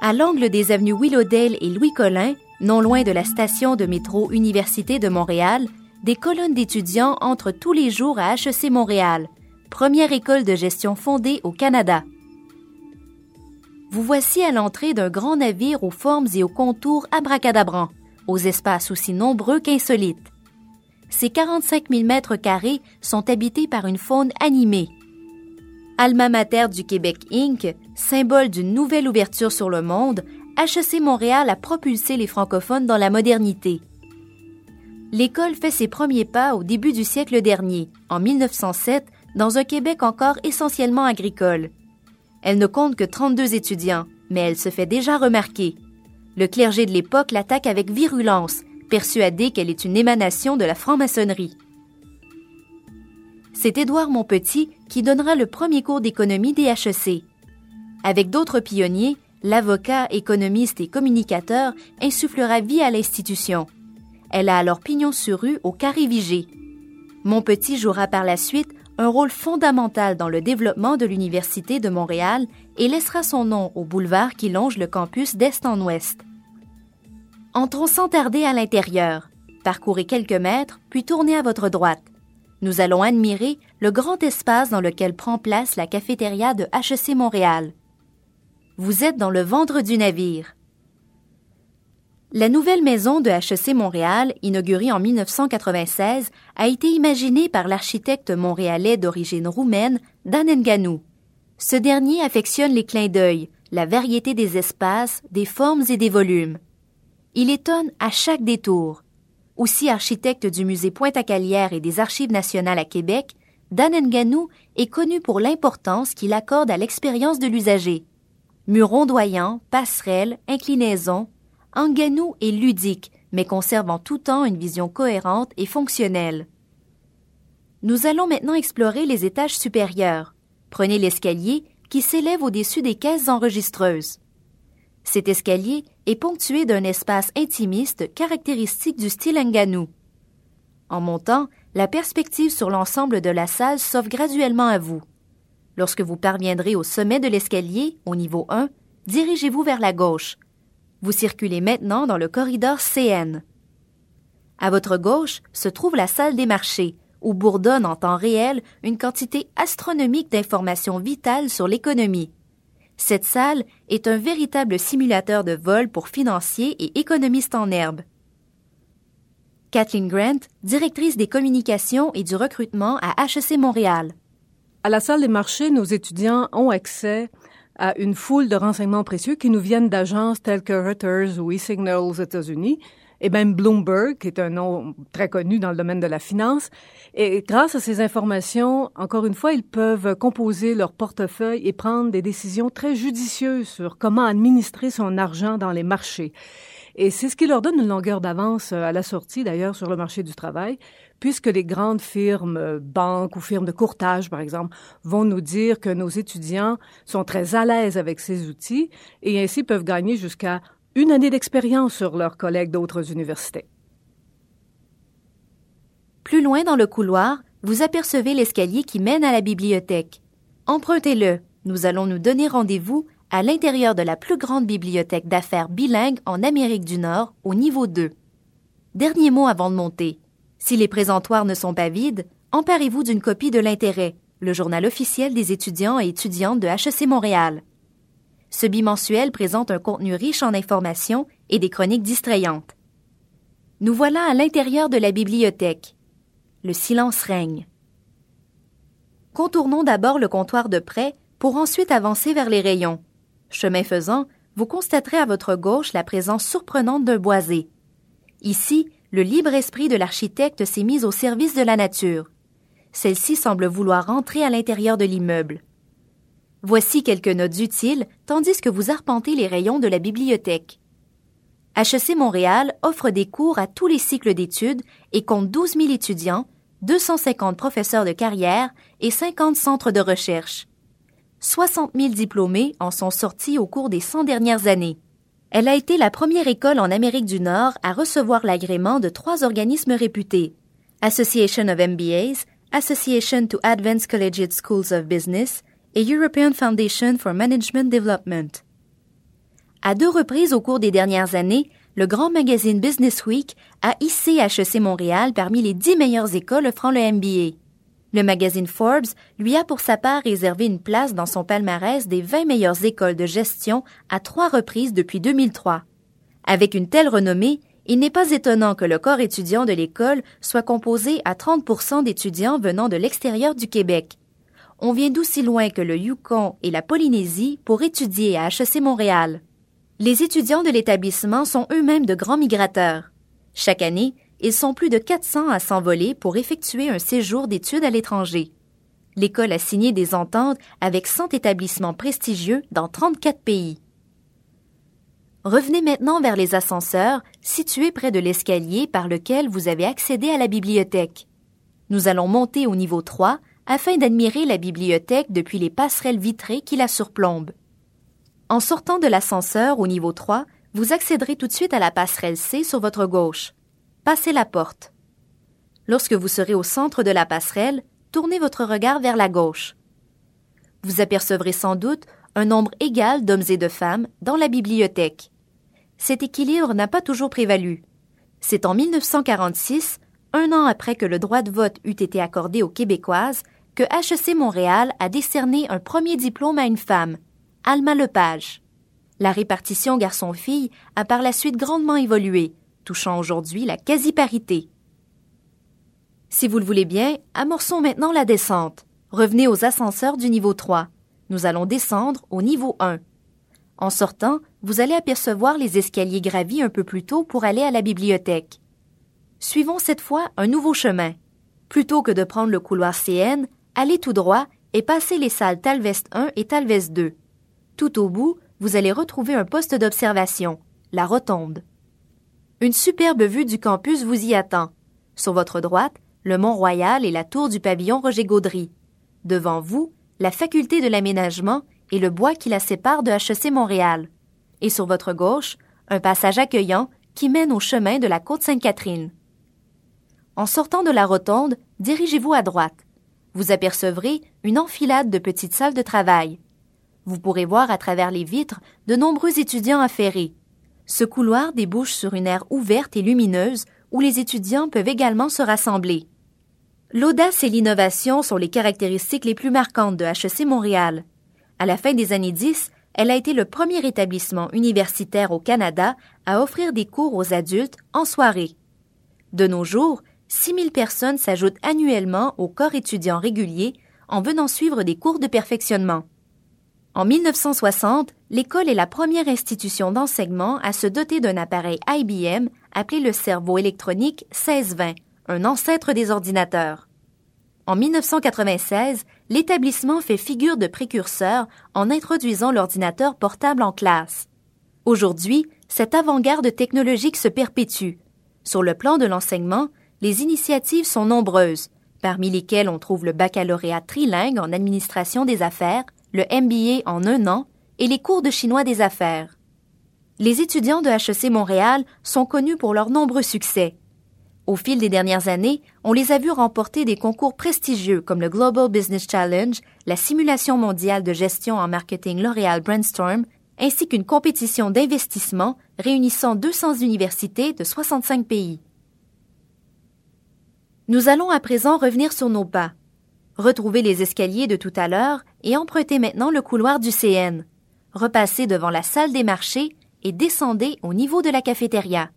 À l'angle des avenues Willowdale et Louis-Collin, non loin de la station de métro Université de Montréal, des colonnes d'étudiants entrent tous les jours à HEC Montréal, première école de gestion fondée au Canada. Vous voici à l'entrée d'un grand navire aux formes et aux contours abracadabrants, aux espaces aussi nombreux qu'insolites. Ces 45 000 mètres carrés sont habités par une faune animée. Alma mater du Québec Inc., symbole d'une nouvelle ouverture sur le monde, HEC Montréal a propulsé les francophones dans la modernité. L'école fait ses premiers pas au début du siècle dernier, en 1907, dans un Québec encore essentiellement agricole. Elle ne compte que 32 étudiants, mais elle se fait déjà remarquer. Le clergé de l'époque l'attaque avec virulence, persuadé qu'elle est une émanation de la franc-maçonnerie. C'est Édouard Montpetit qui donnera le premier cours d'économie des HEC. Avec d'autres pionniers, l'avocat, économiste et communicateur insufflera vie à l'institution. Elle a alors pignon sur rue au Carré Vigée. Montpetit jouera par la suite un rôle fondamental dans le développement de l'Université de Montréal et laissera son nom au boulevard qui longe le campus d'est en ouest. Entrons sans tarder à l'intérieur. Parcourez quelques mètres, puis tournez à votre droite. Nous allons admirer le grand espace dans lequel prend place la cafétéria de HEC Montréal. Vous êtes dans le ventre du navire. La nouvelle maison de HEC Montréal, inaugurée en 1996, a été imaginée par l'architecte montréalais d'origine roumaine, Dan Nganou. Ce dernier affectionne les clins d'œil, la variété des espaces, des formes et des volumes. Il étonne à chaque détour. Aussi architecte du musée Pointe-à-Calière et des Archives nationales à Québec, Dan Nganou est connu pour l'importance qu'il accorde à l'expérience de l'usager. Murs ondoyants, passerelles, inclinaisons, Nganou est ludique, mais conserve en tout temps une vision cohérente et fonctionnelle. Nous allons maintenant explorer les étages supérieurs. Prenez l'escalier qui s'élève au-dessus des caisses enregistreuses. Cet escalier est ponctué d'un espace intimiste caractéristique du style Nganou. En montant, la perspective sur l'ensemble de la salle s'offre graduellement à vous. Lorsque vous parviendrez au sommet de l'escalier, au niveau 1, dirigez-vous vers la gauche, vous circulez maintenant dans le corridor CN. À votre gauche se trouve la salle des marchés, où bourdonne en temps réel une quantité astronomique d'informations vitales sur l'économie. Cette salle est un véritable simulateur de vol pour financiers et économistes en herbe. Kathleen Grant, directrice des communications et du recrutement à HEC Montréal. À la salle des marchés, nos étudiants ont accès à une foule de renseignements précieux qui nous viennent d'agences telles que Reuters ou eSignal aux États-Unis, et même Bloomberg, qui est un nom très connu dans le domaine de la finance. Et grâce à ces informations, encore une fois, ils peuvent composer leur portefeuille et prendre des décisions très judicieuses sur comment administrer son argent dans les marchés. Et c'est ce qui leur donne une longueur d'avance à la sortie, d'ailleurs, sur le marché du travail puisque les grandes firmes, euh, banques ou firmes de courtage, par exemple, vont nous dire que nos étudiants sont très à l'aise avec ces outils et ainsi peuvent gagner jusqu'à une année d'expérience sur leurs collègues d'autres universités. Plus loin dans le couloir, vous apercevez l'escalier qui mène à la bibliothèque. Empruntez-le. Nous allons nous donner rendez-vous à l'intérieur de la plus grande bibliothèque d'affaires bilingue en Amérique du Nord, au niveau 2. Dernier mot avant de monter. Si les présentoirs ne sont pas vides, emparez-vous d'une copie de l'intérêt, le journal officiel des étudiants et étudiantes de HEC Montréal. Ce bimensuel présente un contenu riche en informations et des chroniques distrayantes. Nous voilà à l'intérieur de la bibliothèque. Le silence règne. Contournons d'abord le comptoir de près pour ensuite avancer vers les rayons. Chemin faisant, vous constaterez à votre gauche la présence surprenante d'un boisé. Ici, le libre esprit de l'architecte s'est mis au service de la nature. Celle-ci semble vouloir entrer à l'intérieur de l'immeuble. Voici quelques notes utiles tandis que vous arpentez les rayons de la bibliothèque. HEC Montréal offre des cours à tous les cycles d'études et compte 12 000 étudiants, 250 professeurs de carrière et 50 centres de recherche. 60 000 diplômés en sont sortis au cours des 100 dernières années. Elle a été la première école en Amérique du Nord à recevoir l'agrément de trois organismes réputés Association of MBAs, Association to Advanced Collegiate Schools of Business et European Foundation for Management Development. À deux reprises au cours des dernières années, le grand magazine Business Week a hissé HEC Montréal parmi les dix meilleures écoles offrant le MBA. Le magazine Forbes lui a pour sa part réservé une place dans son palmarès des 20 meilleures écoles de gestion à trois reprises depuis 2003. Avec une telle renommée, il n'est pas étonnant que le corps étudiant de l'école soit composé à 30% d'étudiants venant de l'extérieur du Québec. On vient d'aussi loin que le Yukon et la Polynésie pour étudier à HEC Montréal. Les étudiants de l'établissement sont eux-mêmes de grands migrateurs. Chaque année, ils sont plus de 400 à s'envoler pour effectuer un séjour d'études à l'étranger. L'école a signé des ententes avec 100 établissements prestigieux dans 34 pays. Revenez maintenant vers les ascenseurs situés près de l'escalier par lequel vous avez accédé à la bibliothèque. Nous allons monter au niveau 3 afin d'admirer la bibliothèque depuis les passerelles vitrées qui la surplombent. En sortant de l'ascenseur au niveau 3, vous accéderez tout de suite à la passerelle C sur votre gauche. Passez la porte. Lorsque vous serez au centre de la passerelle, tournez votre regard vers la gauche. Vous apercevrez sans doute un nombre égal d'hommes et de femmes dans la bibliothèque. Cet équilibre n'a pas toujours prévalu. C'est en 1946, un an après que le droit de vote eût été accordé aux Québécoises, que HEC Montréal a décerné un premier diplôme à une femme, Alma Lepage. La répartition garçon-fille a par la suite grandement évolué, touchant aujourd'hui la quasi-parité. Si vous le voulez bien, amorçons maintenant la descente. Revenez aux ascenseurs du niveau 3. Nous allons descendre au niveau 1. En sortant, vous allez apercevoir les escaliers gravis un peu plus tôt pour aller à la bibliothèque. Suivons cette fois un nouveau chemin. Plutôt que de prendre le couloir CN, allez tout droit et passez les salles Talvest 1 et Talvest 2. Tout au bout, vous allez retrouver un poste d'observation, la rotonde. Une superbe vue du campus vous y attend. Sur votre droite, le Mont-Royal et la tour du pavillon Roger Gaudry. Devant vous, la faculté de l'aménagement et le bois qui la sépare de HEC Montréal. Et sur votre gauche, un passage accueillant qui mène au chemin de la côte Sainte-Catherine. En sortant de la rotonde, dirigez-vous à droite. Vous apercevrez une enfilade de petites salles de travail. Vous pourrez voir à travers les vitres de nombreux étudiants affairés. Ce couloir débouche sur une aire ouverte et lumineuse où les étudiants peuvent également se rassembler. L'audace et l'innovation sont les caractéristiques les plus marquantes de HEC Montréal. À la fin des années 10, elle a été le premier établissement universitaire au Canada à offrir des cours aux adultes en soirée. De nos jours, 6000 personnes s'ajoutent annuellement au corps étudiant régulier en venant suivre des cours de perfectionnement. En 1960, l'école est la première institution d'enseignement à se doter d'un appareil IBM appelé le cerveau électronique 1620, un ancêtre des ordinateurs. En 1996, l'établissement fait figure de précurseur en introduisant l'ordinateur portable en classe. Aujourd'hui, cette avant-garde technologique se perpétue. Sur le plan de l'enseignement, les initiatives sont nombreuses, parmi lesquelles on trouve le baccalauréat trilingue en administration des affaires, le MBA en un an et les cours de chinois des affaires. Les étudiants de HEC Montréal sont connus pour leurs nombreux succès. Au fil des dernières années, on les a vus remporter des concours prestigieux comme le Global Business Challenge, la simulation mondiale de gestion en marketing L'Oréal Brainstorm, ainsi qu'une compétition d'investissement réunissant 200 universités de 65 pays. Nous allons à présent revenir sur nos pas. Retrouvez les escaliers de tout à l'heure et empruntez maintenant le couloir du CN. Repassez devant la salle des marchés et descendez au niveau de la cafétéria.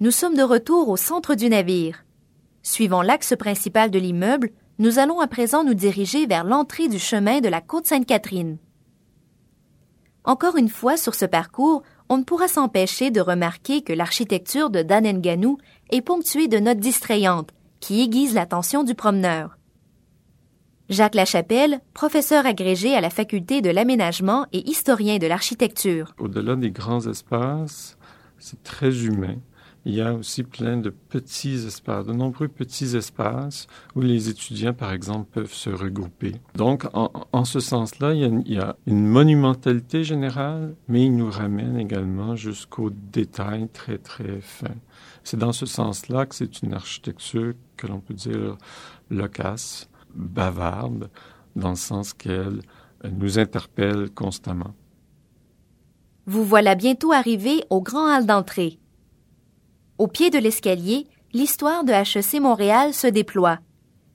Nous sommes de retour au centre du navire. Suivant l'axe principal de l'immeuble, nous allons à présent nous diriger vers l'entrée du chemin de la côte Sainte-Catherine. Encore une fois sur ce parcours, on ne pourra s'empêcher de remarquer que l'architecture de Danenganou est ponctuée de notes distrayantes qui aiguise l'attention du promeneur. Jacques Lachapelle, professeur agrégé à la faculté de l'aménagement et historien de l'architecture. Au-delà des grands espaces, c'est très humain. Il y a aussi plein de petits espaces, de nombreux petits espaces où les étudiants, par exemple, peuvent se regrouper. Donc, en, ce sens-là, il, y a une monumentalité générale, mais il nous ramène également jusqu'aux détails très, très fins. C'est dans ce sens-là que c'est une architecture que l'on peut dire loquace, bavarde, dans le sens qu'elle nous interpelle constamment. Vous voilà bientôt arrivé au grand hall d'entrée. Au pied de l'escalier, l'histoire de HEC Montréal se déploie.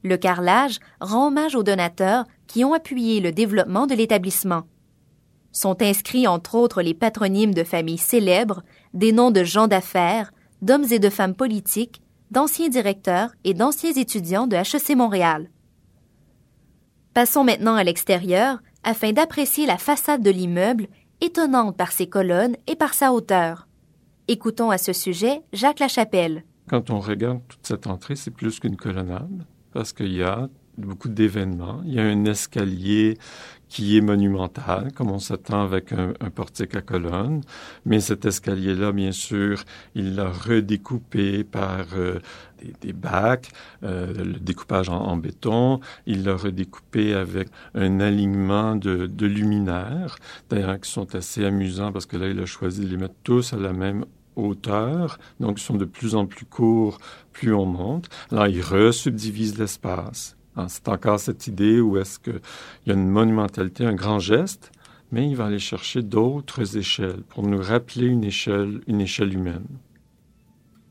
Le carrelage rend hommage aux donateurs qui ont appuyé le développement de l'établissement. Sont inscrits entre autres les patronymes de familles célèbres, des noms de gens d'affaires, d'hommes et de femmes politiques, d'anciens directeurs et d'anciens étudiants de HEC Montréal. Passons maintenant à l'extérieur afin d'apprécier la façade de l'immeuble, étonnante par ses colonnes et par sa hauteur. Écoutons à ce sujet Jacques Lachapelle. Quand on regarde toute cette entrée, c'est plus qu'une colonnade, parce qu'il y a beaucoup d'événements. Il y a un escalier qui est monumental, comme on s'attend avec un, portique à colonnes. Mais cet escalier-là, bien sûr, il l'a redécoupé par euh, des, bacs, euh, le découpage en, béton. Il l'a redécoupé avec un alignement de, de luminaires, d'ailleurs, qui sont assez amusants parce que là, il a choisi de les mettre tous à la même hauteur, donc ils sont de plus en plus courts plus on monte. Alors, il resubdivise l'espace. Ah, c'est encore cette idée où est-ce qu'il y a une monumentalité, un grand geste, mais il va aller chercher d'autres échelles pour nous rappeler une échelle, une échelle humaine.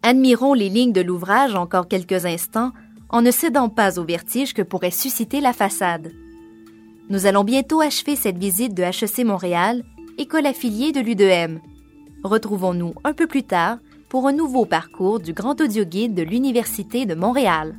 Admirons les lignes de l'ouvrage encore quelques instants en ne cédant pas au vertige que pourrait susciter la façade. Nous allons bientôt achever cette visite de HEC Montréal, école affiliée de l'UDM. Retrouvons-nous un peu plus tard pour un nouveau parcours du Grand Audio Guide de l'Université de Montréal.